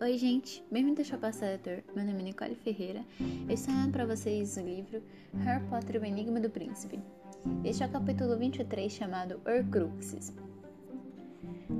Oi, gente, bem-vindo ao Chapéu Leitor. Meu nome é Nicole Ferreira. Eu estou lendo para vocês o livro Harry Potter e o Enigma do Príncipe. Este é o capítulo 23 chamado Horcruxes.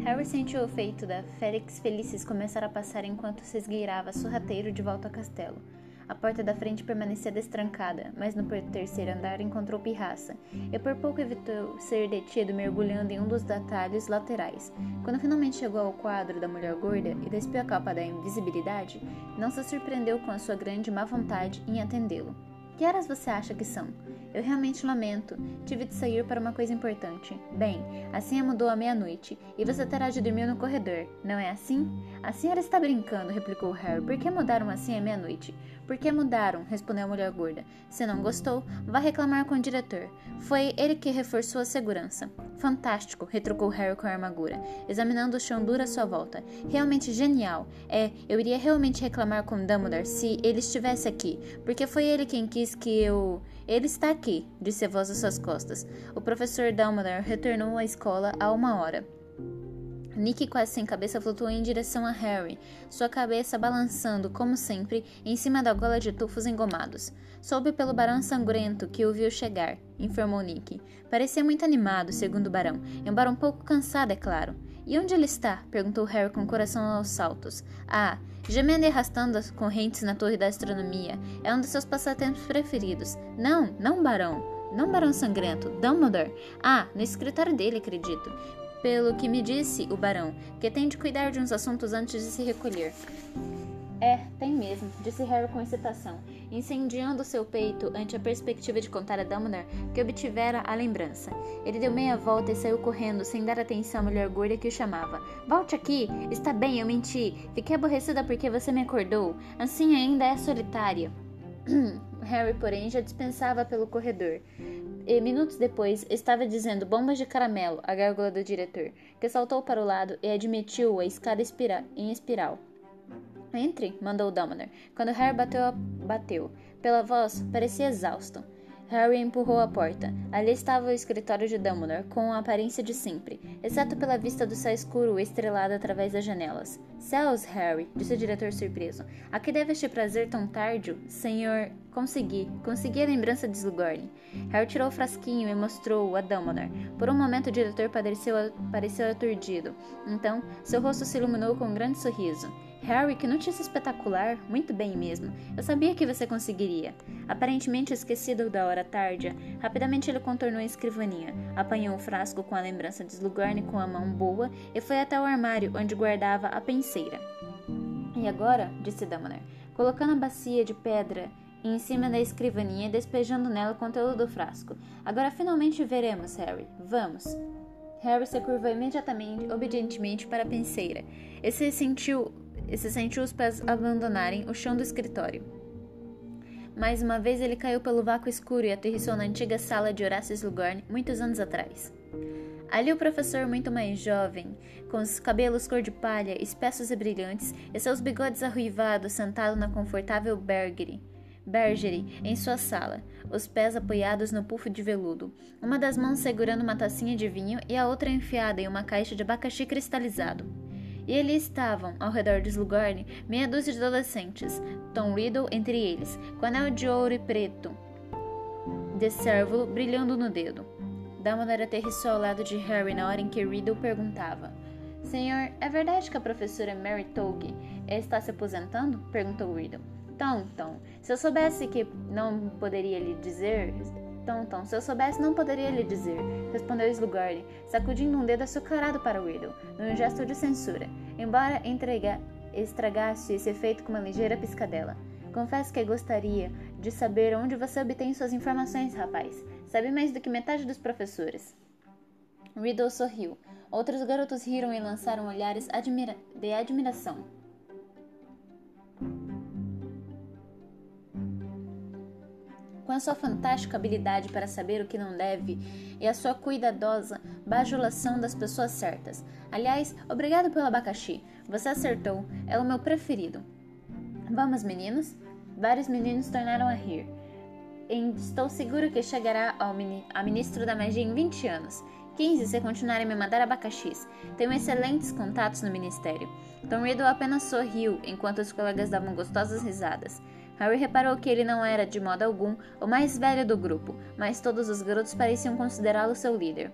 Harry sentiu o efeito da Félix Felicis começar a passar enquanto se esgueirava sorrateiro de volta ao castelo. A porta da frente permanecia destrancada, mas no terceiro andar encontrou Pirraça, e por pouco evitou ser detido mergulhando em um dos atalhos laterais. Quando finalmente chegou ao quadro da mulher gorda e despiu a capa da invisibilidade, não se surpreendeu com a sua grande má vontade em atendê-lo. Que horas você acha que são? Eu realmente lamento. Tive de sair para uma coisa importante. Bem, a senha mudou à meia-noite e você terá de dormir no corredor, não é assim? A senhora está brincando, replicou Harry. Por que mudaram a senha à meia-noite? Por que mudaram? respondeu a mulher gorda. Se não gostou, vá reclamar com o diretor. Foi ele que reforçou a segurança. Fantástico, retrucou Harry com a armadura, examinando o chão duro à sua volta. Realmente genial. É, eu iria realmente reclamar com Dumbledore se ele estivesse aqui, porque foi ele quem quis que eu. Ele está aqui, disse a voz às suas costas. O professor Dumbledore retornou à escola há uma hora. Nick, quase sem cabeça, flutuou em direção a Harry, sua cabeça balançando, como sempre, em cima da gola de tufos engomados. Soube pelo barão sangrento que o viu chegar, informou Nick. Parecia muito animado, segundo o barão, embora um pouco cansado, é claro. E onde ele está? perguntou Harry com o coração aos saltos. Ah, gemendo e arrastando as correntes na torre da astronomia. É um dos seus passatempos preferidos. Não, não, barão. Não Barão Sangrento, Dumbledore. Ah, no escritório dele, acredito pelo que me disse o barão, que tem de cuidar de uns assuntos antes de se recolher. É, tem mesmo, disse Harry com excitação, incendiando seu peito ante a perspectiva de contar a Dumbledore que obtivera a lembrança. Ele deu meia volta e saiu correndo, sem dar atenção à mulher gorda que o chamava. Volte aqui! Está bem, eu menti. Fiquei aborrecida porque você me acordou. Assim ainda é solitária. Harry, porém, já dispensava pelo corredor e minutos depois estava dizendo bombas de caramelo à gárgula do diretor, que saltou para o lado e admitiu a escada espira em espiral. Entre, mandou Dumbledore. Quando Harry bateu, bateu. Pela voz, parecia exausto. Harry empurrou a porta. Ali estava o escritório de Dumbledore, com a aparência de sempre, exceto pela vista do céu escuro estrelado através das janelas. Céus, Harry, disse o diretor surpreso. A que deve este prazer tão tardio? Senhor... Consegui. Consegui a lembrança de Slughorn. Harry tirou o frasquinho e mostrou-o a Dumbledore. Por um momento o diretor pareceu, pareceu aturdido. Então, seu rosto se iluminou com um grande sorriso. Harry, que notícia espetacular! Muito bem mesmo. Eu sabia que você conseguiria. Aparentemente esquecido da hora tardia, rapidamente ele contornou a escrivaninha, apanhou o frasco com a lembrança de Slughorn com a mão boa e foi até o armário onde guardava a penseira. E agora, disse Dumbledore, colocando a bacia de pedra em cima da escrivaninha e despejando nela o conteúdo do frasco. Agora finalmente veremos, Harry. Vamos. Harry se curvou imediatamente, obedientemente para a penseira e se sentiu e se sentiu os pés abandonarem o chão do escritório. Mais uma vez ele caiu pelo vácuo escuro e aterrissou na antiga sala de Horácio Slughorn muitos anos atrás. Ali o professor, muito mais jovem, com os cabelos cor de palha, espessos e brilhantes, e seus bigodes arruivados, sentado na confortável bergerie, bergerie em sua sala, os pés apoiados no puff de veludo, uma das mãos segurando uma tacinha de vinho e a outra enfiada em uma caixa de abacaxi cristalizado. E ali estavam, ao redor de Slughorn, meia dúzia de adolescentes, Tom Riddle entre eles, com anel de ouro e preto de cérvulo brilhando no dedo. Dumbledore aterrissou ao lado de Harry na hora em que Riddle perguntava. Senhor, é verdade que a professora Mary Togue está se aposentando? Perguntou Riddle. Tom, Tom, se eu soubesse que não poderia lhe dizer, Tom, se eu soubesse, não poderia lhe dizer, respondeu Slughorn, sacudindo um dedo açucarado para Riddle, num gesto de censura, embora entrega, estragasse esse efeito com uma ligeira piscadela. Confesso que gostaria de saber onde você obtém suas informações, rapaz. Sabe mais do que metade dos professores. Riddle sorriu. Outros garotos riram e lançaram olhares admira de admiração. Com a sua fantástica habilidade para saber o que não deve e a sua cuidadosa bajulação das pessoas certas. Aliás, obrigado pelo abacaxi. Você acertou. É o meu preferido. Vamos, meninos? Vários meninos tornaram a rir. Estou seguro que chegará ao a ministro da magia em 20 anos. 15 se continuarem a me mandar abacaxis. Tenho excelentes contatos no ministério. Tom Riddle apenas sorriu enquanto os colegas davam gostosas risadas. Harry reparou que ele não era, de modo algum, o mais velho do grupo, mas todos os garotos pareciam considerá-lo seu líder.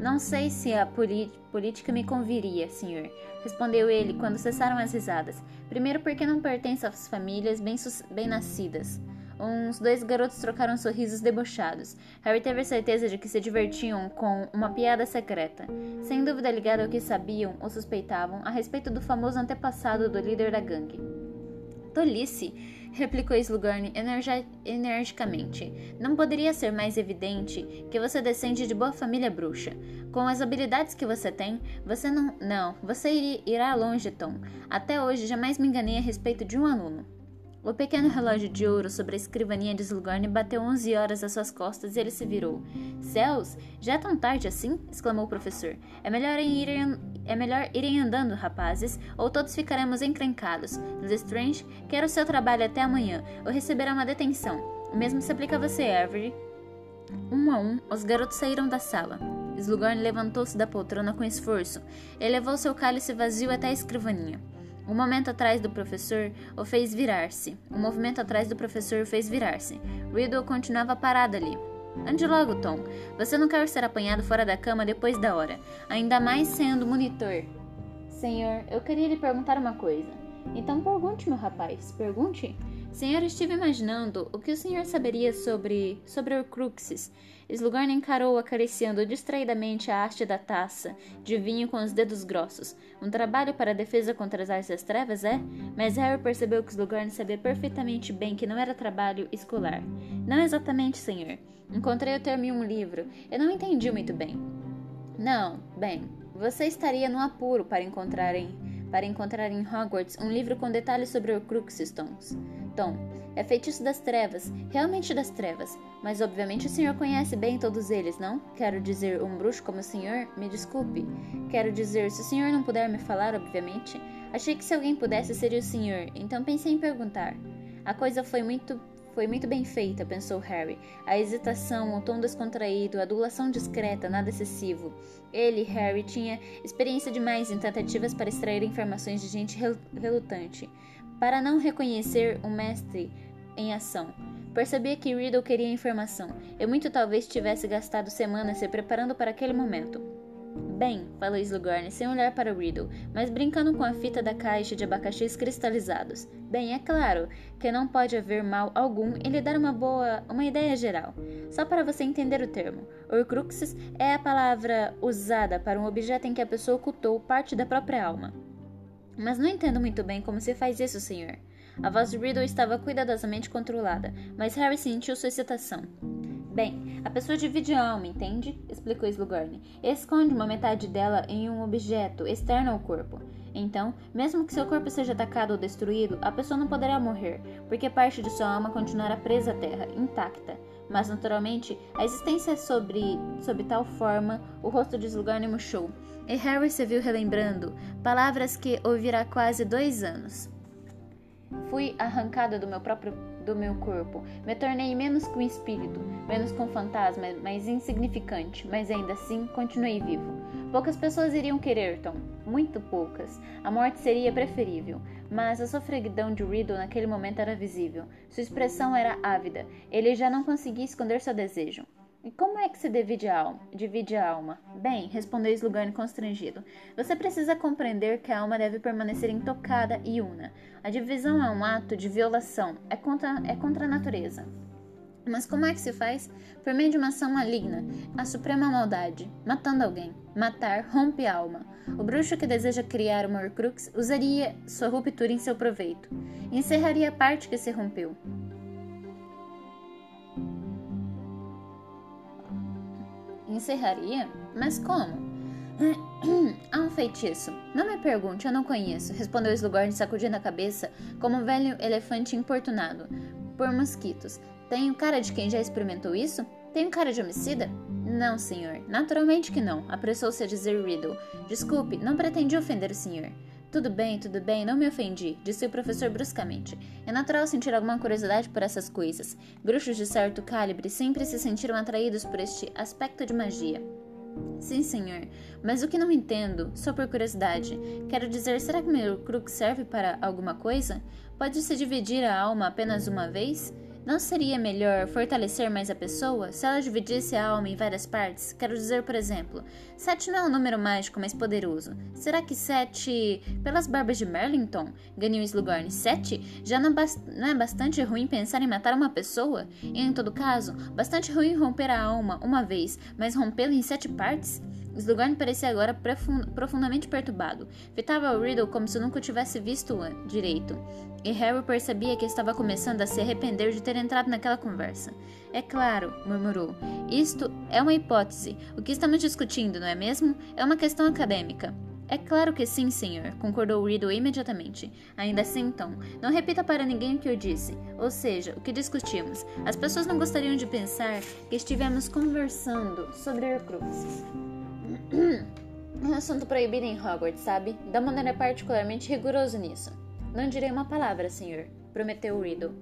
Não sei se a política me conviria, senhor, respondeu ele quando cessaram as risadas. Primeiro, porque não pertence às famílias bem-nascidas. Bem Uns dois garotos trocaram sorrisos debochados. Harry teve certeza de que se divertiam com uma piada secreta, sem dúvida ligada ao que sabiam ou suspeitavam a respeito do famoso antepassado do líder da gangue. Tolice! Replicou Slughorn energicamente. Não poderia ser mais evidente que você descende de boa família bruxa. Com as habilidades que você tem, você não. Não, você irá longe, Tom. Até hoje jamais me enganei a respeito de um aluno. O pequeno relógio de ouro sobre a escrivaninha de Slughorn bateu onze horas às suas costas e ele se virou. Céus, já é tão tarde assim? exclamou o professor. É melhor irem, é melhor irem andando, rapazes, ou todos ficaremos encrencados. Lestrange quer o seu trabalho até amanhã, ou receberá uma detenção. O mesmo se aplica a você, Avery. Um a um, os garotos saíram da sala. Slughorn levantou-se da poltrona com esforço. Ele levou seu cálice vazio até a escrivaninha. Um momento atrás do professor o fez virar-se. Um movimento atrás do professor o fez virar-se. Riddle continuava parado ali. Ande logo, Tom. Você não quer ser apanhado fora da cama depois da hora, ainda mais sendo monitor. Senhor, eu queria lhe perguntar uma coisa. Então pergunte, meu rapaz, pergunte. Senhor, estive imaginando o que o senhor saberia sobre sobre Horcruxes Slughorn encarou acariciando distraidamente a haste da taça de vinho com os dedos grossos. Um trabalho para a defesa contra as artes das trevas, é? Mas Harry percebeu que Slughorn sabia perfeitamente bem que não era trabalho escolar. Não exatamente, senhor. Encontrei o termo em um livro. Eu não entendi muito bem. Não, bem, você estaria no apuro para encontrar em, para encontrar em Hogwarts um livro com detalhes sobre o Cruxstones. Tom, é feitiço das trevas, realmente das trevas. Mas obviamente o senhor conhece bem todos eles, não? Quero dizer, um bruxo como o senhor, me desculpe. Quero dizer, se o senhor não puder me falar, obviamente. Achei que se alguém pudesse seria o senhor, então pensei em perguntar. A coisa foi muito foi muito bem feita, pensou Harry. A hesitação, o tom descontraído, a adulação discreta, nada excessivo. Ele, Harry, tinha experiência demais em tentativas para extrair informações de gente relutante para não reconhecer o mestre em ação. Percebia que Riddle queria informação, e muito talvez tivesse gastado semanas se preparando para aquele momento. Bem, falou Slughorn, sem olhar para Riddle, mas brincando com a fita da caixa de abacaxis cristalizados. Bem, é claro que não pode haver mal algum em lhe dar uma boa, uma ideia geral. Só para você entender o termo, Horcruxes é a palavra usada para um objeto em que a pessoa ocultou parte da própria alma. Mas não entendo muito bem como se faz isso, senhor. A voz de Riddle estava cuidadosamente controlada, mas Harry sentiu sua excitação. Bem, a pessoa divide a alma, entende? explicou Slughorn. Esconde uma metade dela em um objeto externo ao corpo. Então, mesmo que seu corpo seja atacado ou destruído, a pessoa não poderá morrer, porque parte de sua alma continuará presa à terra, intacta. Mas, naturalmente, a existência sobre, sob tal forma, o rosto de Slughorn murchou, e Harry se viu relembrando palavras que ouvirá quase dois anos. Fui arrancada do meu próprio do meu corpo. Me tornei menos que um espírito, menos que um fantasma, mais insignificante, mas ainda assim continuei vivo. Poucas pessoas iriam querer Tom, muito poucas. A morte seria preferível, mas a sofreguidão de Riddle naquele momento era visível. Sua expressão era ávida. Ele já não conseguia esconder seu desejo. E como é que se divide a alma? Divide a alma? Bem, respondeu Slughorn constrangido. Você precisa compreender que a alma deve permanecer intocada e una. A divisão é um ato de violação, é contra, é contra a natureza. Mas como é que se faz? Por meio de uma ação maligna, a suprema maldade, matando alguém. Matar rompe a alma. O bruxo que deseja criar uma Horcrux usaria sua ruptura em seu proveito. Encerraria a parte que se rompeu. Encerraria? Mas como? Há um feitiço. Não me pergunte, eu não conheço, respondeu Slughorn sacudindo a cabeça como um velho elefante importunado por mosquitos. Tenho cara de quem já experimentou isso? Tenho cara de homicida? Não, senhor. Naturalmente que não, apressou-se a dizer Riddle. Desculpe, não pretendi ofender o senhor. Tudo bem, tudo bem, não me ofendi, disse o professor bruscamente. É natural sentir alguma curiosidade por essas coisas. Bruxos de certo calibre sempre se sentiram atraídos por este aspecto de magia. Sim, senhor. Mas o que não entendo, só por curiosidade, quero dizer, será que meu crux serve para alguma coisa? Pode-se dividir a alma apenas uma vez? Não seria melhor fortalecer mais a pessoa se ela dividisse a alma em várias partes? Quero dizer, por exemplo, sete não é um número mágico mais poderoso. Será que sete, pelas barbas de Merlington, ganhou Slughorn sete? Já não, não, é bastante ruim pensar em matar uma pessoa? E, em todo caso, bastante ruim romper a alma uma vez, mas rompê-la em sete partes? Slughorn parecia agora profundamente perturbado. Fitava o Riddle como se nunca o tivesse visto direito. E Harry percebia que estava começando a se arrepender de ter entrado naquela conversa. É claro, murmurou. Isto é uma hipótese. O que estamos discutindo, não é mesmo? É uma questão acadêmica. É claro que sim, senhor, concordou Riddle imediatamente. Ainda assim, então, não repita para ninguém o que eu disse. Ou seja, o que discutimos. As pessoas não gostariam de pensar que estivemos conversando sobre Horcruxes. Um assunto proibido em Hogwarts, sabe? Dumbledore é particularmente rigoroso nisso. Não direi uma palavra, senhor, prometeu Riddle.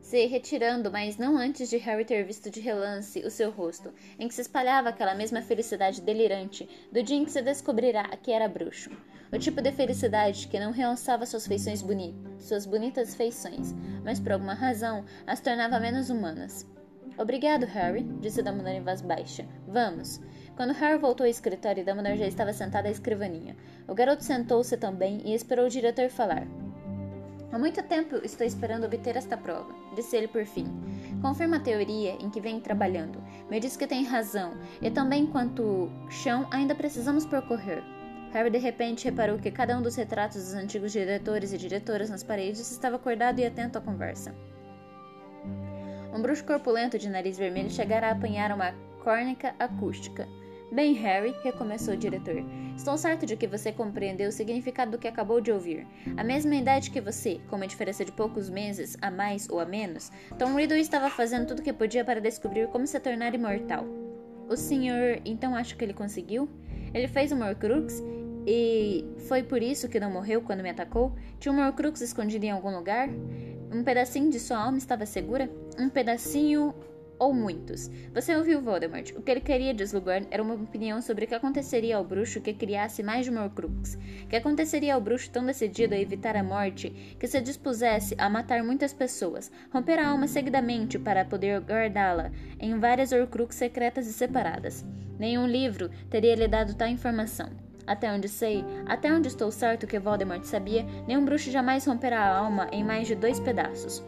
Se retirando, mas não antes de Harry ter visto de relance o seu rosto, em que se espalhava aquela mesma felicidade delirante do dia em que se descobrirá que era bruxo. O tipo de felicidade que não realçava suas feições bonitas, suas bonitas feições, mas por alguma razão as tornava menos humanas. Obrigado, Harry, disse Dumbledore em voz baixa. Vamos. Quando Harry voltou ao escritório, Dumbledore já estava sentada à escrivaninha. O garoto sentou-se também e esperou o diretor falar. Há muito tempo estou esperando obter esta prova, disse ele por fim. Confirma a teoria em que vem trabalhando. Me diz que tem razão, e também quanto chão ainda precisamos percorrer. Harry de repente reparou que cada um dos retratos dos antigos diretores e diretoras nas paredes estava acordado e atento à conversa. Um bruxo corpulento de nariz vermelho chegara a apanhar uma córnica acústica. Bem, Harry, recomeçou o diretor, estou certo de que você compreendeu o significado do que acabou de ouvir. A mesma idade que você, com uma diferença de poucos meses, a mais ou a menos, Tom Riddle estava fazendo tudo o que podia para descobrir como se tornar imortal. O senhor, então, acha que ele conseguiu? Ele fez o Morcrux e foi por isso que não morreu quando me atacou? Tinha um Morcrux escondido em algum lugar? Um pedacinho de sua alma estava segura? Um pedacinho ou muitos. Você ouviu Voldemort. O que ele queria de Slughorn era uma opinião sobre o que aconteceria ao bruxo que criasse mais de um. O que aconteceria ao bruxo tão decidido a evitar a morte que se dispusesse a matar muitas pessoas, romper a alma seguidamente para poder guardá-la em várias Horcrux secretas e separadas. Nenhum livro teria lhe dado tal informação. Até onde sei, até onde estou certo que Voldemort sabia, nenhum bruxo jamais romperá a alma em mais de dois pedaços.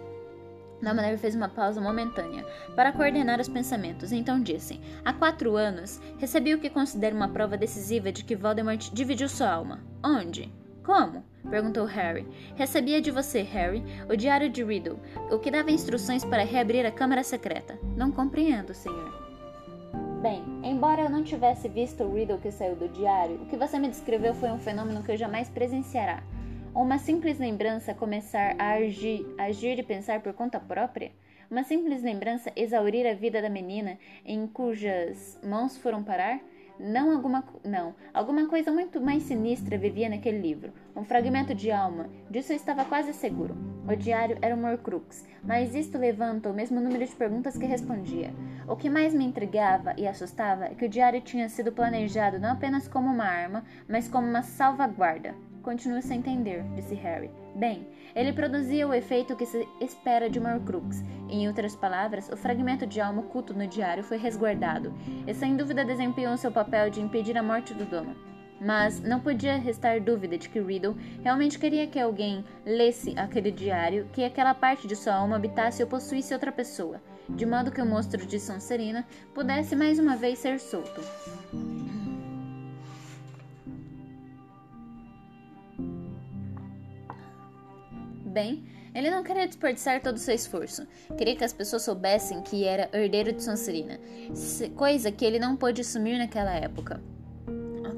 Dumbledore fez uma pausa momentânea para coordenar os pensamentos, então disse: Há quatro anos, recebi o que considero uma prova decisiva de que Voldemort dividiu sua alma. Onde? Como? perguntou Harry. Recebia de você, Harry, o diário de Riddle, o que dava instruções para reabrir a câmara secreta. Não compreendo, senhor. Bem, embora eu não tivesse visto o Riddle que saiu do diário, o que você me descreveu foi um fenômeno que eu jamais presenciará uma simples lembrança começar a agir, agir e pensar por conta própria? Uma simples lembrança exaurir a vida da menina em cujas mãos foram parar? Não alguma, não, alguma coisa muito mais sinistra vivia naquele livro. Um fragmento de alma. Disso eu estava quase seguro. O diário era um Horcrux, mas isto levanta o mesmo número de perguntas que respondia. O que mais me intrigava e assustava é que o diário tinha sido planejado não apenas como uma arma, mas como uma salvaguarda. Continuo sem entender, disse Harry. Bem, ele produzia o efeito que se espera de uma. Em outras palavras, o fragmento de alma oculto no diário foi resguardado, e sem dúvida desempenhou seu papel de impedir a morte do dono. Mas não podia restar dúvida de que Riddle realmente queria que alguém lesse aquele diário, que aquela parte de sua alma habitasse ou possuísse outra pessoa, de modo que o monstro de Sonserina pudesse mais uma vez ser solto. Bem, ele não queria desperdiçar todo o seu esforço. Queria que as pessoas soubessem que era herdeiro de Sonserina, coisa que ele não pôde assumir naquela época.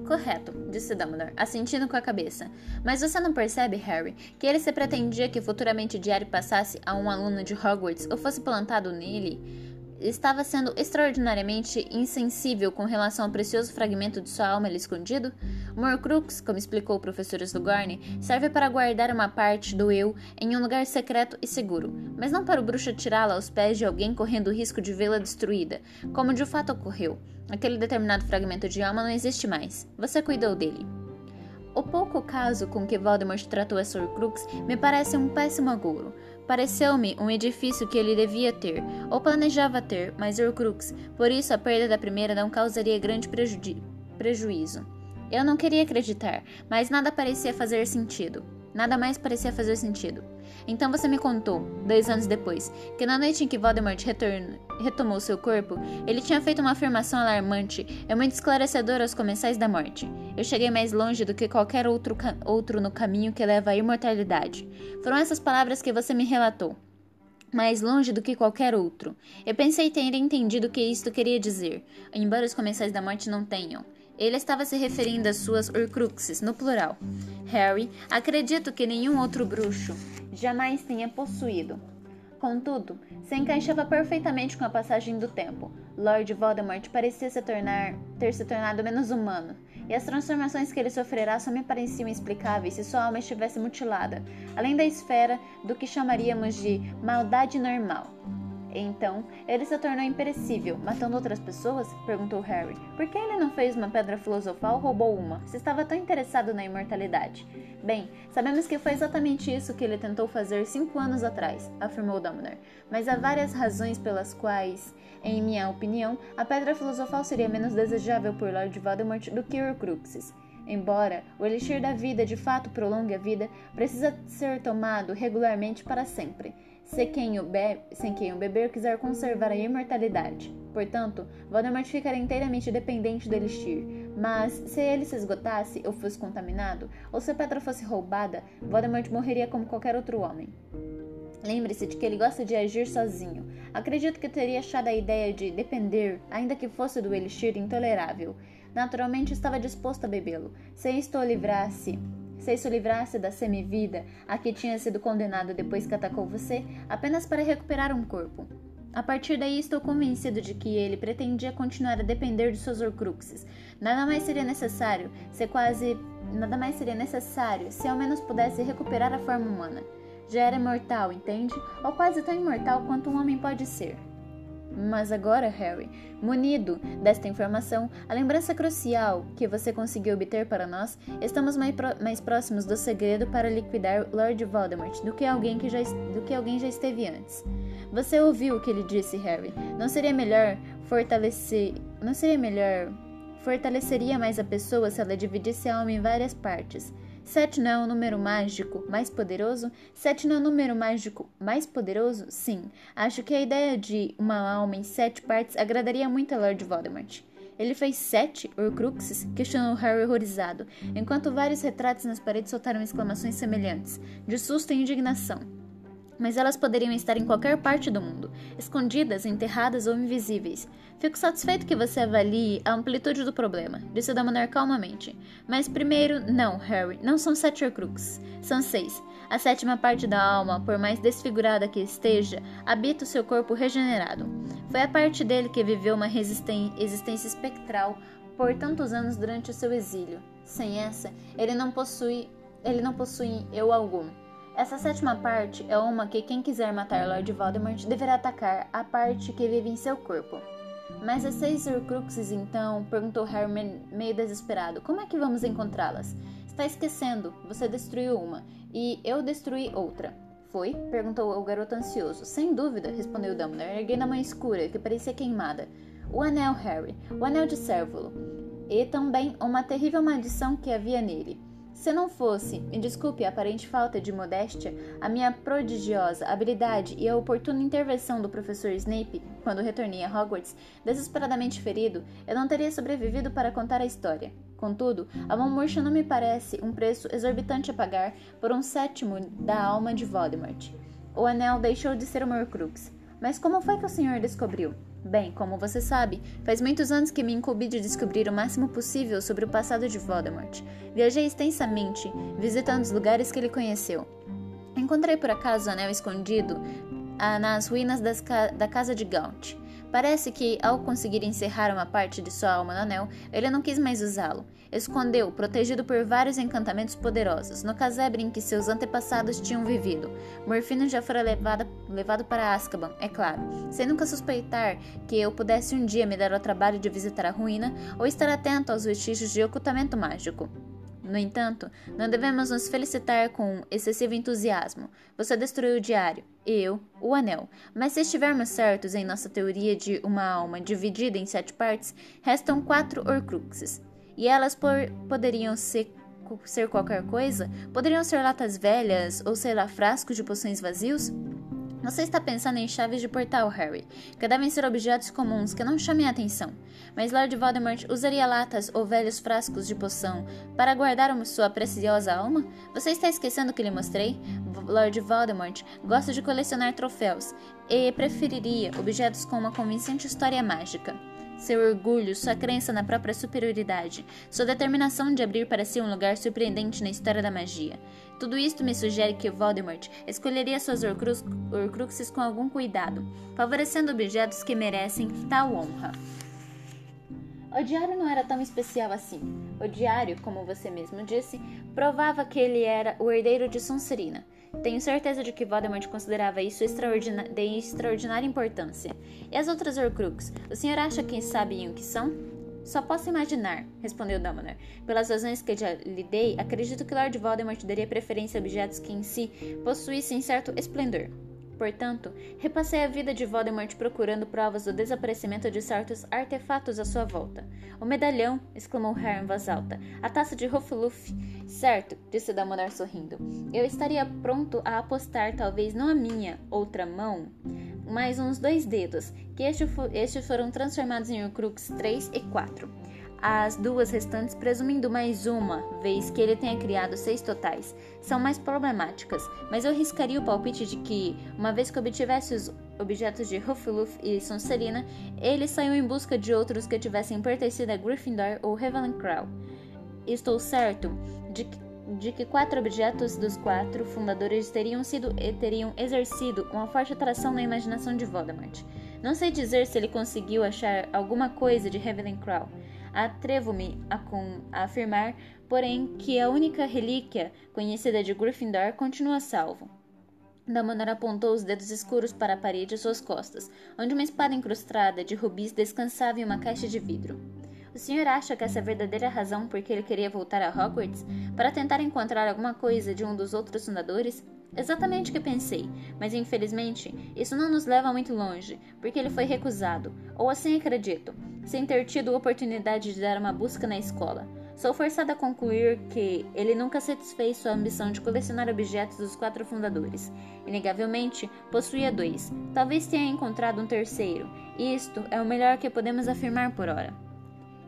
Correto, disse Dumbledore, assentindo com a cabeça. Mas você não percebe, Harry, que ele se pretendia que futuramente o diário passasse a um aluno de Hogwarts ou fosse plantado nele? Estava sendo extraordinariamente insensível com relação ao precioso fragmento de sua alma ali escondido? O Morcrux, como explicou o professor Slughorn, serve para guardar uma parte do eu em um lugar secreto e seguro, mas não para o bruxo tirá-la aos pés de alguém correndo o risco de vê-la destruída, como de fato ocorreu. Aquele determinado fragmento de alma não existe mais. Você cuidou dele. O pouco caso com que Voldemort tratou essa Horcrux me parece um péssimo agouro. Pareceu-me um edifício que ele devia ter, ou planejava ter, mas Horcrux, por isso a perda da primeira não causaria grande prejuízo. Eu não queria acreditar, mas nada parecia fazer sentido. Nada mais parecia fazer sentido. Então você me contou, dois anos depois, que na noite em que Voldemort retomou seu corpo, ele tinha feito uma afirmação alarmante e muito esclarecedora aos comensais da morte. Eu cheguei mais longe do que qualquer outro, outro no caminho que leva à imortalidade. Foram essas palavras que você me relatou mais longe do que qualquer outro. Eu pensei ter entendido o que isto queria dizer, embora os comensais da morte não tenham. Ele estava se referindo às suas Horcruxes, no plural. Harry, acredito que nenhum outro bruxo jamais tenha possuído. Contudo, se encaixava perfeitamente com a passagem do tempo. Lord Voldemort parecia se tornar, ter se tornado menos humano, e as transformações que ele sofrerá só me pareciam explicáveis se sua alma estivesse mutilada, além da esfera do que chamaríamos de maldade normal. Então, ele se tornou imperecível, matando outras pessoas? perguntou Harry. Por que ele não fez uma pedra filosofal ou roubou uma, se estava tão interessado na imortalidade? Bem, sabemos que foi exatamente isso que ele tentou fazer cinco anos atrás, afirmou Dumbledore. Mas há várias razões pelas quais, em minha opinião, a pedra filosofal seria menos desejável por Lord Voldemort do que Horcruxes. Embora o elixir da vida de fato prolongue a vida, precisa ser tomado regularmente para sempre se quem, o be quem o beber quiser conservar a imortalidade. Portanto, Voldemort ficaria inteiramente dependente do Elixir. Mas, se ele se esgotasse ou fosse contaminado, ou se a pedra fosse roubada, Voldemort morreria como qualquer outro homem. Lembre-se de que ele gosta de agir sozinho. Acredito que teria achado a ideia de depender, ainda que fosse do Elixir, intolerável. Naturalmente estava disposto a bebê-lo. Se isto o livrasse se isso livrasse da semivida a que tinha sido condenado depois que atacou você, apenas para recuperar um corpo. A partir daí estou convencido de que ele pretendia continuar a depender de seus Horcruxes. Nada mais seria necessário, se quase nada mais seria necessário, se ao menos pudesse recuperar a forma humana. Já era imortal, entende? Ou quase tão imortal quanto um homem pode ser. Mas agora, Harry, munido desta informação, a lembrança crucial que você conseguiu obter para nós, estamos mais, mais próximos do segredo para liquidar Lord Voldemort do que alguém que já do que alguém já esteve antes. Você ouviu o que ele disse, Harry? Não seria melhor fortalecer, não seria melhor fortaleceria mais a pessoa se ela dividisse a alma em várias partes? Sete não é o número mágico mais poderoso? Sete não é o número mágico mais poderoso? Sim. Acho que a ideia de uma alma em sete partes agradaria muito a Lord Voldemort. Ele fez sete Horcruxes? Questionou Harry horrorizado, enquanto vários retratos nas paredes soltaram exclamações semelhantes, de susto e indignação mas elas poderiam estar em qualquer parte do mundo, escondidas, enterradas ou invisíveis. Fico satisfeito que você avalie a amplitude do problema, disse Damonar calmamente. Mas primeiro, não, Harry, não são sete Horcruxes, são seis. A sétima parte da alma, por mais desfigurada que esteja, habita o seu corpo regenerado. Foi a parte dele que viveu uma existência espectral por tantos anos durante o seu exílio. Sem essa, ele não possui, ele não possui eu algum. Essa sétima parte é uma que quem quiser matar Lord Voldemort deverá atacar a parte que vive em seu corpo. Mas as seis Horcruxes então? perguntou Harry meio desesperado. Como é que vamos encontrá-las? Está esquecendo, você destruiu uma e eu destruí outra. Foi? perguntou o garoto ansioso. Sem dúvida, respondeu Dumbledore, erguendo a mão escura, que parecia queimada. O anel, Harry, o anel de Cérvulo. E também uma terrível maldição que havia nele. Se não fosse, me desculpe a aparente falta de modéstia, a minha prodigiosa habilidade e a oportuna intervenção do professor Snape quando retornei a Hogwarts, desesperadamente ferido, eu não teria sobrevivido para contar a história. Contudo, a mão murcha não me parece um preço exorbitante a pagar por um sétimo da alma de Voldemort. O anel deixou de ser uma Horcrux. Mas como foi que o senhor descobriu? Bem, como você sabe, faz muitos anos que me incumbi de descobrir o máximo possível sobre o passado de Voldemort. Viajei extensamente, visitando os lugares que ele conheceu. Encontrei por acaso o anel escondido nas ruínas ca da casa de Gaunt. Parece que, ao conseguir encerrar uma parte de sua alma no anel, ele não quis mais usá-lo. Escondeu, protegido por vários encantamentos poderosos, no casebre em que seus antepassados tinham vivido. Morfino já fora levado, levado para Azkaban, é claro, sem nunca suspeitar que eu pudesse um dia me dar ao trabalho de visitar a ruína ou estar atento aos vestígios de ocultamento mágico. No entanto, não devemos nos felicitar com excessivo entusiasmo. Você destruiu o diário, eu, o anel. Mas se estivermos certos em nossa teoria de uma alma dividida em sete partes, restam quatro Horcruxes. E elas por, poderiam ser, ser qualquer coisa? Poderiam ser latas velhas ou, sei lá, frascos de poções vazios? Você está pensando em chaves de portal, Harry, que devem ser objetos comuns que não chamem a atenção. Mas Lord Voldemort usaria latas ou velhos frascos de poção para guardar sua preciosa alma? Você está esquecendo que lhe mostrei? Lord Voldemort gosta de colecionar troféus e preferiria objetos com uma convincente história mágica seu orgulho, sua crença na própria superioridade, sua determinação de abrir para si um lugar surpreendente na história da magia. Tudo isto me sugere que Voldemort escolheria suas Horcrux Horcruxes com algum cuidado, favorecendo objetos que merecem tal honra. O diário não era tão especial assim. O diário, como você mesmo disse, provava que ele era o herdeiro de Sonserina. Tenho certeza de que Voldemort considerava isso de extraordinária importância. E as outras Horcrux? O senhor acha que sabem o que são? Só posso imaginar, respondeu Dumbledore. Pelas razões que já lhe dei, acredito que Lord Voldemort daria preferência a objetos que em si possuíssem certo esplendor. Portanto, repassei a vida de Voldemort procurando provas do desaparecimento de certos artefatos à sua volta. O medalhão! exclamou Harry em voz alta. A taça de Ruffluff! Certo, disse Dumbledore sorrindo. Eu estaria pronto a apostar talvez não a minha outra mão, mas uns dois dedos, que estes foram transformados em Horcrux 3 e 4 as duas restantes, presumindo mais uma vez que ele tenha criado seis totais, são mais problemáticas, mas eu riscaria o palpite de que, uma vez que obtivesse os objetos de Hufflepuff e Sonserina, ele saiu em busca de outros que tivessem pertencido a Gryffindor ou Ravenclaw. Estou certo de que de que quatro objetos dos quatro fundadores teriam sido teriam exercido uma forte atração na imaginação de Voldemort. Não sei dizer se ele conseguiu achar alguma coisa de Ravenclaw, Atrevo-me a, a afirmar, porém, que a única relíquia conhecida de Gryffindor continua salvo. Dumbledore apontou os dedos escuros para a parede às suas costas, onde uma espada incrustada de rubis descansava em uma caixa de vidro. O senhor acha que essa é a verdadeira razão por que ele queria voltar a Hogwarts? Para tentar encontrar alguma coisa de um dos outros fundadores? Exatamente o que pensei, mas infelizmente isso não nos leva muito longe, porque ele foi recusado, ou assim acredito, sem ter tido oportunidade de dar uma busca na escola. Sou forçada a concluir que ele nunca satisfez sua ambição de colecionar objetos dos quatro fundadores. Inegavelmente, possuía dois. Talvez tenha encontrado um terceiro, e isto é o melhor que podemos afirmar por hora.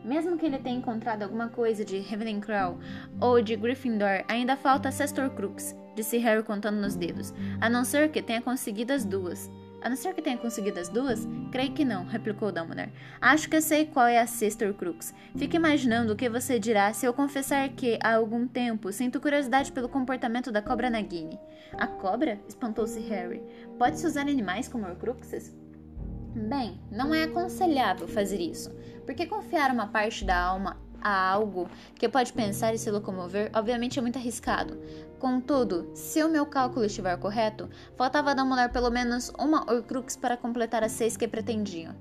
Mesmo que ele tenha encontrado alguma coisa de Ravenclaw ou de Gryffindor, ainda falta Sextor Crux, disse Harry contando nos dedos. A não ser que tenha conseguido as duas. A não ser que tenha conseguido as duas? Creio que não, replicou Dumbledore. Acho que sei qual é a Sextor Crux. Fique imaginando o que você dirá se eu confessar que, há algum tempo, sinto curiosidade pelo comportamento da cobra Nagini. A cobra? espantou-se Harry. Pode-se usar animais como Horcruxes? Bem, não é aconselhável fazer isso, porque confiar uma parte da alma a algo que pode pensar e se locomover, obviamente é muito arriscado. Contudo, se o meu cálculo estiver correto, faltava Dumbledore pelo menos uma Horcrux para completar as seis que pretendiam,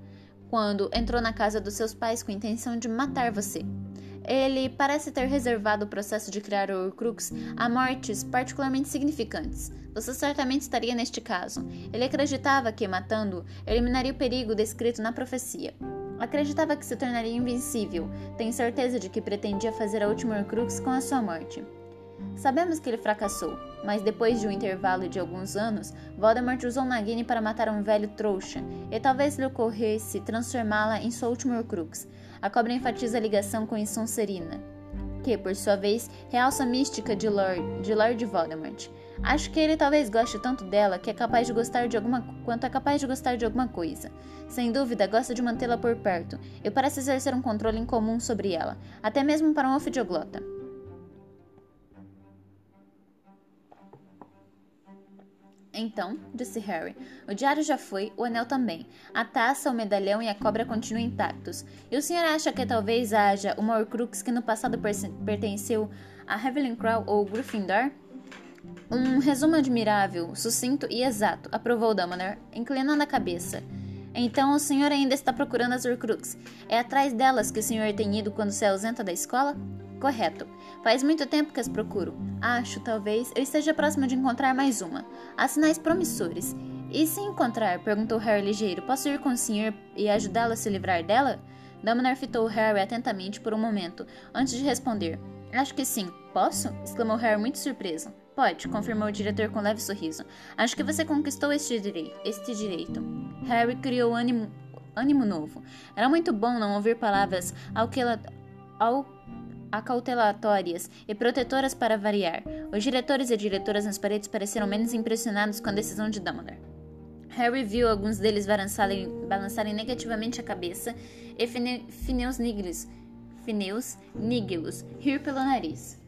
quando entrou na casa dos seus pais com a intenção de matar você. Ele parece ter reservado o processo de criar Horcrux a mortes particularmente significantes. Você certamente estaria neste caso. Ele acreditava que, matando, eliminaria o perigo descrito na profecia. Acreditava que se tornaria invencível. Tenho certeza de que pretendia fazer a última Horcrux com a sua morte. Sabemos que ele fracassou, mas depois de um intervalo de alguns anos, Voldemort usou Nagini para matar um velho trouxa, e talvez lhe ocorresse transformá-la em sua última Horcrux, a cobra enfatiza a ligação com Sonserina, que, por sua vez, realça a mística de Lord, de Lord Voldemort. Acho que ele talvez goste tanto dela que é capaz de gostar de alguma quanto é capaz de gostar de alguma coisa. Sem dúvida, gosta de mantê-la por perto e parece exercer um controle incomum sobre ela, até mesmo para um Então, disse Harry, o diário já foi, o anel também. A taça, o medalhão e a cobra continuam intactos. E o senhor acha que talvez haja uma Horcrux que no passado pertenceu a Ravenclaw ou Gryffindor? Um resumo admirável, sucinto e exato, aprovou Dumbledore, inclinando a cabeça. Então o senhor ainda está procurando as Horcrux. É atrás delas que o senhor tem ido quando se ausenta da escola? Correto. Faz muito tempo que as procuro. Acho, talvez, eu esteja próximo de encontrar mais uma. Há sinais promissores. E se encontrar? perguntou Harry ligeiro. Posso ir com o senhor e ajudá-lo a se livrar dela? Dumbledore fitou Harry atentamente por um momento, antes de responder. Acho que sim. Posso? exclamou Harry muito surpreso. Pode, confirmou o diretor com um leve sorriso. Acho que você conquistou este, direi este direito. Harry criou ânimo, ânimo novo. Era muito bom não ouvir palavras ao acautelatórias e protetoras para variar. Os diretores e diretoras nas paredes pareceram menos impressionados com a decisão de Dumbledore. Harry viu alguns deles balançarem negativamente a cabeça e Phineas Nigris, Phineas Nigilus rir pelo nariz.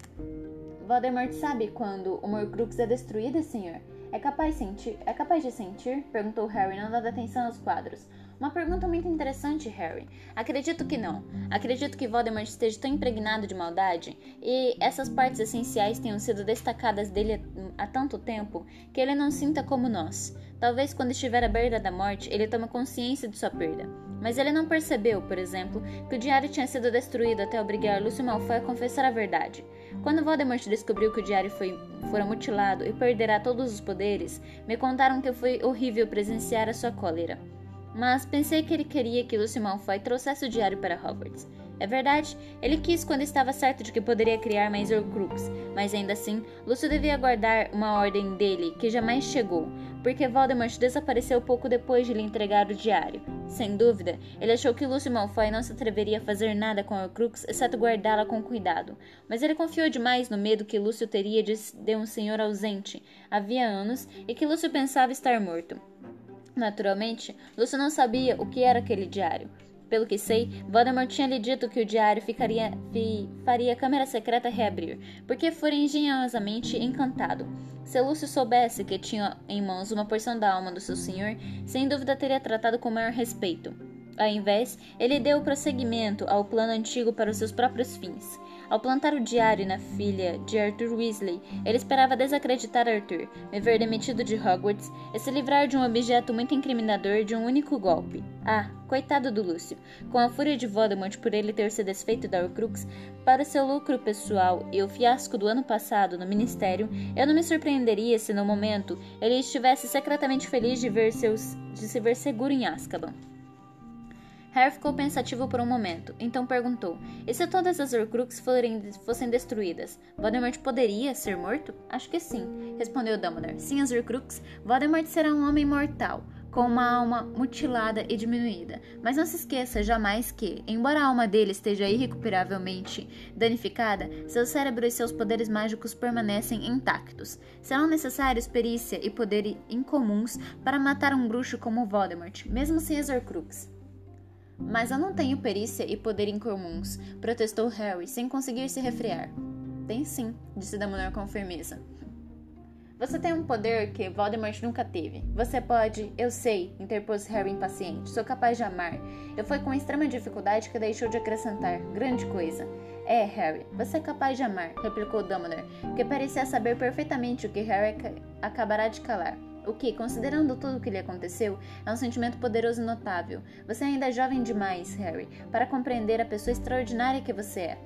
Voldemort sabe quando o Horcrux é destruído, senhor? É capaz, sentir, é capaz de sentir? Perguntou Harry, não dando atenção aos quadros. Uma pergunta muito interessante, Harry. Acredito que não. Acredito que Voldemort esteja tão impregnado de maldade e essas partes essenciais tenham sido destacadas dele há tanto tempo que ele não sinta como nós. Talvez quando estiver à beira da morte ele tome consciência de sua perda. Mas ele não percebeu, por exemplo, que o diário tinha sido destruído até obrigar Lúcio Malfoy a confessar a verdade. Quando Voldemort descobriu que o diário foi, fora mutilado e perderá todos os poderes, me contaram que foi horrível presenciar a sua cólera mas pensei que ele queria que Lúcio Malfoy trouxesse o diário para Hogwarts. É verdade, ele quis quando estava certo de que poderia criar mais Horcrux, mas ainda assim, Lúcio devia guardar uma ordem dele que jamais chegou, porque Voldemort desapareceu pouco depois de lhe entregar o diário. Sem dúvida, ele achou que Lúcio Malfoy não se atreveria a fazer nada com a Horcrux exceto guardá-la com cuidado, mas ele confiou demais no medo que Lúcio teria de, de um senhor ausente havia anos e que Lúcio pensava estar morto. Naturalmente, Lúcio não sabia o que era aquele diário. Pelo que sei, Voldemort tinha lhe dito que o diário ficaria, fi, faria a Câmara Secreta reabrir, porque fora engenhosamente encantado. Se Lúcio soubesse que tinha em mãos uma porção da alma do seu senhor, sem dúvida teria tratado com maior respeito. Ao invés, ele deu prosseguimento ao plano antigo para os seus próprios fins. Ao plantar o diário na filha de Arthur Weasley, ele esperava desacreditar Arthur, me ver demitido de Hogwarts e se livrar de um objeto muito incriminador de um único golpe. Ah, coitado do Lúcio. Com a fúria de Voldemort por ele ter se desfeito da Horcrux, para seu lucro pessoal e o fiasco do ano passado no Ministério, eu não me surpreenderia se no momento ele estivesse secretamente feliz de, ver seus, de se ver seguro em Azkaban. Harry ficou pensativo por um momento, então perguntou: E se todas as Horcruxes fossem destruídas, Voldemort poderia ser morto? Acho que sim, respondeu Dumbledore. Sim, as Horcruxes, Voldemort será um homem mortal, com uma alma mutilada e diminuída. Mas não se esqueça jamais que, embora a alma dele esteja irrecuperavelmente danificada, seu cérebro e seus poderes mágicos permanecem intactos. Serão necessários perícia e poder incomuns para matar um bruxo como Voldemort, mesmo sem as Horcruxes. Mas eu não tenho perícia e poder incomuns, protestou Harry, sem conseguir se refrear. Tem sim, disse Dumbledore com firmeza. Você tem um poder que Voldemort nunca teve. Você pode, eu sei, interpôs Harry impaciente. Sou capaz de amar. Eu foi com extrema dificuldade que deixou de acrescentar. Grande coisa. É, Harry, você é capaz de amar, replicou Dumbledore, que parecia saber perfeitamente o que Harry acabará de calar. O que, considerando tudo o que lhe aconteceu, é um sentimento poderoso e notável. Você ainda é jovem demais, Harry, para compreender a pessoa extraordinária que você é.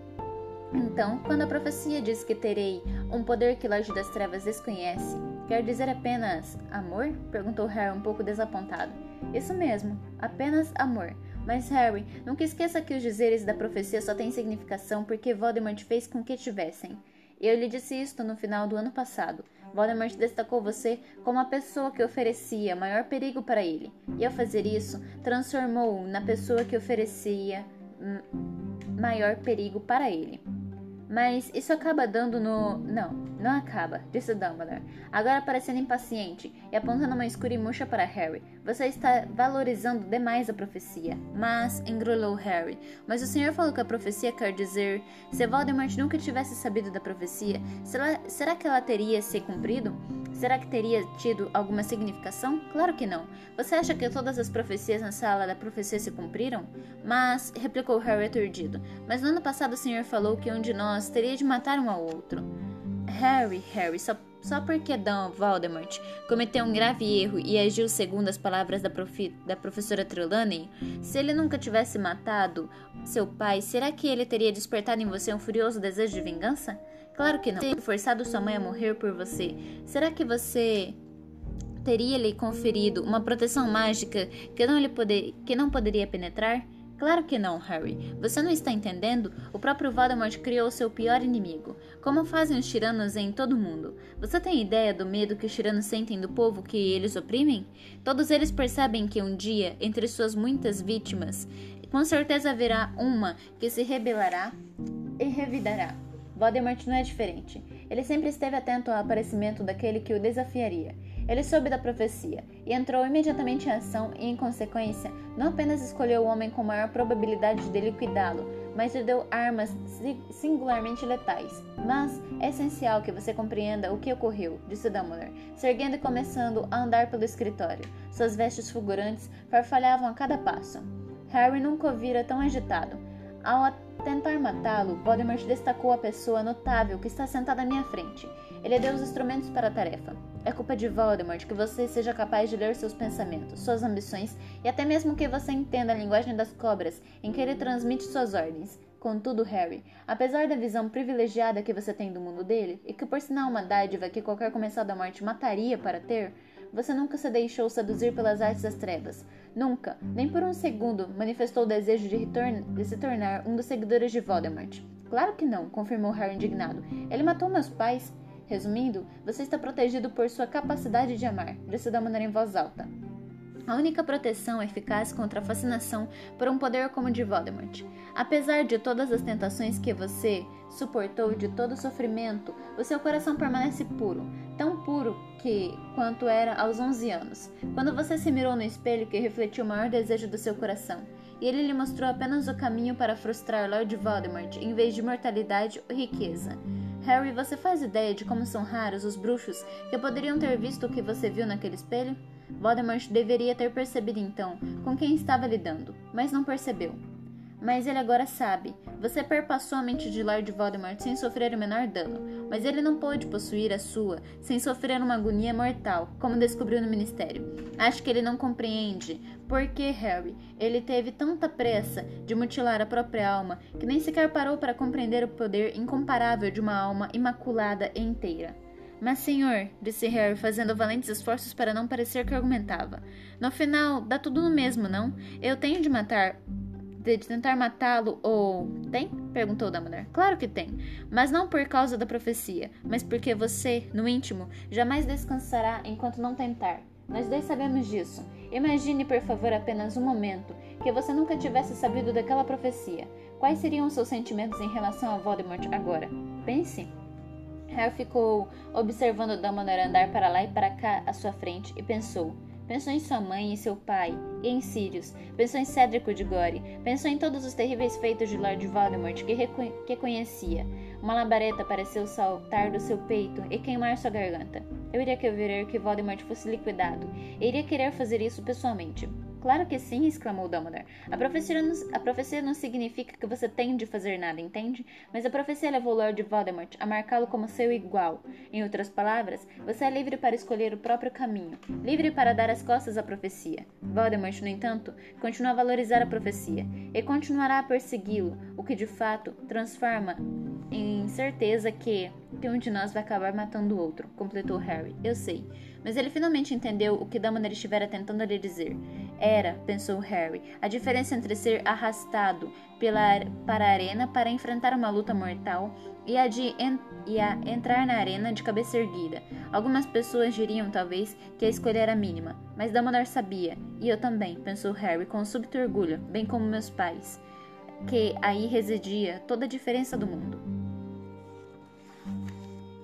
Então, quando a profecia diz que terei um poder que Lorde das Trevas desconhece, quer dizer apenas amor? perguntou Harry um pouco desapontado. Isso mesmo, apenas amor. Mas Harry, nunca esqueça que os dizeres da profecia só têm significação porque Voldemort fez com que tivessem. Eu lhe disse isto no final do ano passado. Voldemort destacou você como a pessoa que oferecia maior perigo para ele, e ao fazer isso, transformou-o na pessoa que oferecia maior perigo para ele. Mas isso acaba dando no. Não, não acaba, disse Dumbledore, agora parecendo impaciente e apontando uma escura murcha para Harry. Você está valorizando demais a profecia. Mas, engrolou Harry, mas o senhor falou que a profecia quer dizer. Se Voldemort nunca tivesse sabido da profecia, será, será que ela teria se cumprido? Será que teria tido alguma significação? Claro que não. Você acha que todas as profecias na sala da profecia se cumpriram? Mas, replicou Harry aturdido, mas no ano passado o senhor falou que um de nós teria de matar um ao outro. Harry, Harry, só, só porque Dom Voldemort cometeu um grave erro e agiu segundo as palavras da, profi, da professora Trelawney, se ele nunca tivesse matado seu pai, será que ele teria despertado em você um furioso desejo de vingança? Claro que não. Teria forçado sua mãe a morrer por você. Será que você teria lhe conferido uma proteção mágica que não, lhe poder, que não poderia penetrar? Claro que não, Harry. Você não está entendendo? O próprio Voldemort criou seu pior inimigo. Como fazem os tiranos em todo o mundo. Você tem ideia do medo que os tiranos sentem do povo que eles oprimem? Todos eles percebem que um dia, entre suas muitas vítimas, com certeza haverá uma que se rebelará e revidará. Voldemort não é diferente. Ele sempre esteve atento ao aparecimento daquele que o desafiaria. Ele soube da profecia e entrou imediatamente em ação e, em consequência, não apenas escolheu o homem com maior probabilidade de liquidá-lo, mas lhe deu armas singularmente letais. Mas é essencial que você compreenda o que ocorreu, disse Dumbledore, se erguendo e começando a andar pelo escritório. Suas vestes fulgurantes farfalhavam a cada passo. Harry nunca o vira tão agitado. Ao tentar matá-lo, Voldemort destacou a pessoa notável que está sentada à minha frente. Ele deu os instrumentos para a tarefa. É culpa de Voldemort que você seja capaz de ler seus pensamentos, suas ambições e até mesmo que você entenda a linguagem das cobras em que ele transmite suas ordens. Contudo, Harry, apesar da visão privilegiada que você tem do mundo dele, e que por sinal uma dádiva que qualquer comensal da morte mataria para ter, você nunca se deixou seduzir pelas artes das trevas. Nunca, nem por um segundo, manifestou o desejo de, de se tornar um dos seguidores de Voldemort. Claro que não, confirmou Harry indignado. Ele matou meus pais. Resumindo, você está protegido por sua capacidade de amar, disse Dumbledore em voz alta. A única proteção eficaz contra a fascinação por um poder como o de Voldemort. Apesar de todas as tentações que você suportou e de todo o sofrimento, o seu coração permanece puro, tão puro que quanto era aos 11 anos, quando você se mirou no espelho que refletiu o maior desejo do seu coração, e ele lhe mostrou apenas o caminho para frustrar Lord Voldemort em vez de mortalidade ou riqueza. Harry, você faz ideia de como são raros os bruxos que poderiam ter visto o que você viu naquele espelho? Voldemort deveria ter percebido então com quem estava lidando, mas não percebeu. Mas ele agora sabe. Você perpassou a mente de Lord Voldemort sem sofrer o menor dano, mas ele não pôde possuir a sua sem sofrer uma agonia mortal, como descobriu no ministério. Acho que ele não compreende por que Harry ele teve tanta pressa de mutilar a própria alma que nem sequer parou para compreender o poder incomparável de uma alma imaculada e inteira. Mas, senhor, disse Harry, fazendo valentes esforços para não parecer que argumentava. No final, dá tudo no mesmo, não? Eu tenho de matar. De tentar matá-lo ou. Tem? perguntou Dumbledore. Claro que tem. Mas não por causa da profecia, mas porque você, no íntimo, jamais descansará enquanto não tentar. Nós dois sabemos disso. Imagine, por favor, apenas um momento que você nunca tivesse sabido daquela profecia. Quais seriam os seus sentimentos em relação a Voldemort agora? Pense. Harry ficou observando Dumbledore andar para lá e para cá à sua frente e pensou. Pensou em sua mãe e seu pai, e em Sirius. Pensou em Cédrico de Gore. Pensou em todos os terríveis feitos de Lord Voldemort que, que conhecia. Uma labareda pareceu saltar do seu peito e queimar sua garganta. Eu iria querer que Voldemort fosse liquidado. E iria querer fazer isso pessoalmente. Claro que sim, exclamou Dumbledore. A profecia, não, a profecia não significa que você tem de fazer nada, entende? Mas a profecia levou Lord Voldemort a marcá-lo como seu igual. Em outras palavras, você é livre para escolher o próprio caminho, livre para dar as costas à profecia. Voldemort, no entanto, continua a valorizar a profecia e continuará a persegui-lo, o que de fato transforma em certeza que, que um de nós vai acabar matando o outro, completou Harry. Eu sei. Mas ele finalmente entendeu o que Dumbledore estivera tentando lhe dizer. Era, pensou Harry, a diferença entre ser arrastado pela, para a arena para enfrentar uma luta mortal e a de en, e a entrar na arena de cabeça erguida. Algumas pessoas diriam, talvez, que a escolha era mínima, mas Dumbledore sabia, e eu também, pensou Harry com súbito orgulho, bem como meus pais, que aí residia toda a diferença do mundo.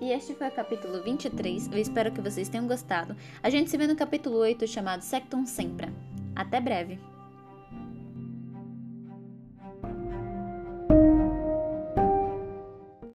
E este foi o capítulo 23. Eu espero que vocês tenham gostado. A gente se vê no capítulo 8 chamado Sectum Sempra. Até breve!